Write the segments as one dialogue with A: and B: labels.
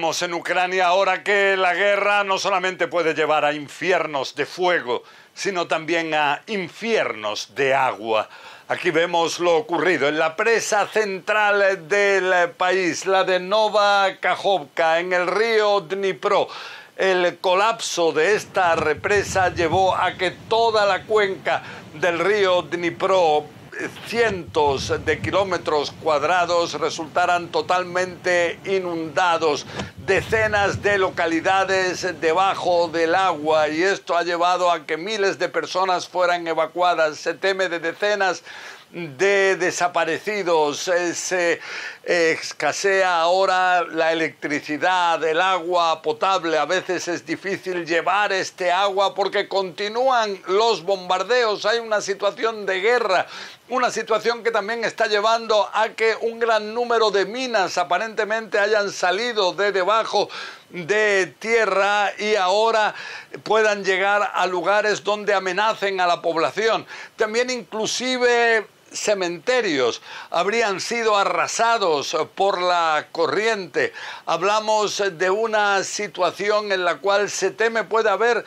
A: en Ucrania ahora que la guerra no solamente puede llevar a infiernos de fuego, sino también a infiernos de agua. Aquí vemos lo ocurrido en la presa central del país, la de Nova Kajovka, en el río Dnipro. El colapso de esta represa llevó a que toda la cuenca del río Dnipro cientos de kilómetros cuadrados resultaran totalmente inundados, decenas de localidades debajo del agua y esto ha llevado a que miles de personas fueran evacuadas. Se teme de decenas de desaparecidos, eh, se escasea ahora la electricidad, el agua potable, a veces es difícil llevar este agua porque continúan los bombardeos, hay una situación de guerra, una situación que también está llevando a que un gran número de minas aparentemente hayan salido de debajo de tierra y ahora puedan llegar a lugares donde amenacen a la población. También inclusive cementerios habrían sido arrasados por la corriente. Hablamos de una situación en la cual se teme puede haber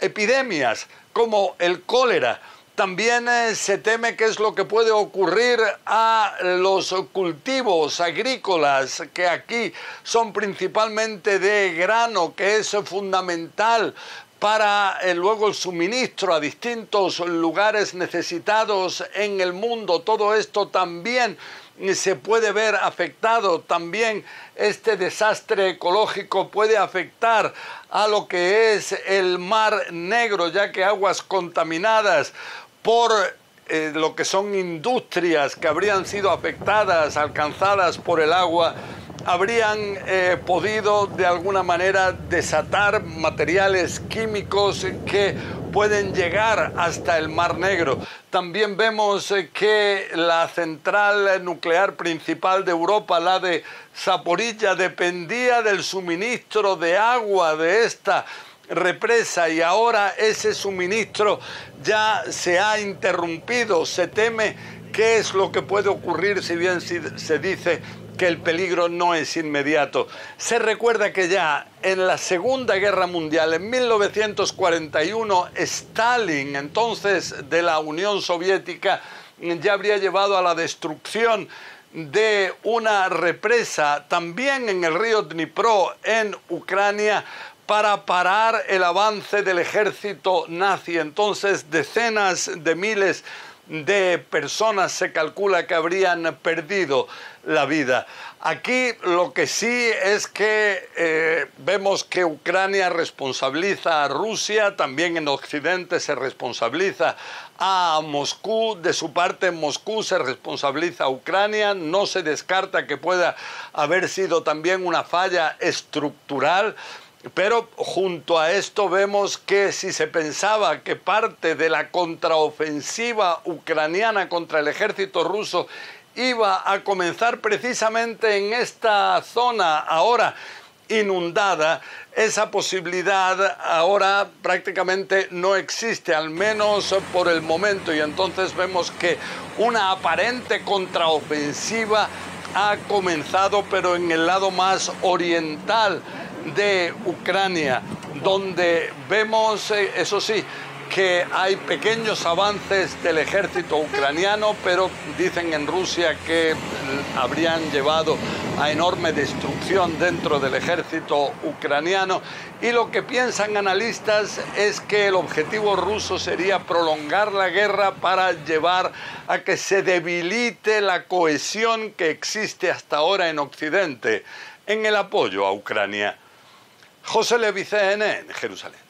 A: epidemias como el cólera. También eh, se teme que es lo que puede ocurrir a los cultivos agrícolas, que aquí son principalmente de grano, que es fundamental para eh, luego el suministro a distintos lugares necesitados en el mundo. Todo esto también se puede ver afectado. También este desastre ecológico puede afectar a lo que es el mar negro, ya que aguas contaminadas por eh, lo que son industrias que habrían sido afectadas, alcanzadas por el agua, habrían eh, podido de alguna manera desatar materiales químicos que pueden llegar hasta el Mar Negro. También vemos eh, que la central nuclear principal de Europa, la de Zaporilla, dependía del suministro de agua de esta represa y ahora ese suministro ya se ha interrumpido. Se teme qué es lo que puede ocurrir si bien se dice que el peligro no es inmediato. Se recuerda que ya en la Segunda Guerra Mundial, en 1941, Stalin, entonces de la Unión Soviética, ya habría llevado a la destrucción de una represa también en el río Dnipro, en Ucrania, para parar el avance del ejército nazi. Entonces, decenas de miles de personas se calcula que habrían perdido la vida. Aquí lo que sí es que eh, vemos que Ucrania responsabiliza a Rusia, también en Occidente se responsabiliza a Moscú, de su parte Moscú se responsabiliza a Ucrania, no se descarta que pueda haber sido también una falla estructural. Pero junto a esto vemos que si se pensaba que parte de la contraofensiva ucraniana contra el ejército ruso iba a comenzar precisamente en esta zona ahora inundada, esa posibilidad ahora prácticamente no existe, al menos por el momento, y entonces vemos que una aparente contraofensiva ha comenzado, pero en el lado más oriental de Ucrania, donde vemos, eh, eso sí, que hay pequeños avances del ejército ucraniano, pero dicen en Rusia que habrían llevado a enorme destrucción dentro del ejército ucraniano. Y lo que piensan analistas es que el objetivo ruso sería prolongar la guerra para llevar a que se debilite la cohesión que existe hasta ahora en Occidente en el apoyo a Ucrania. José Levi, en Jerusalén.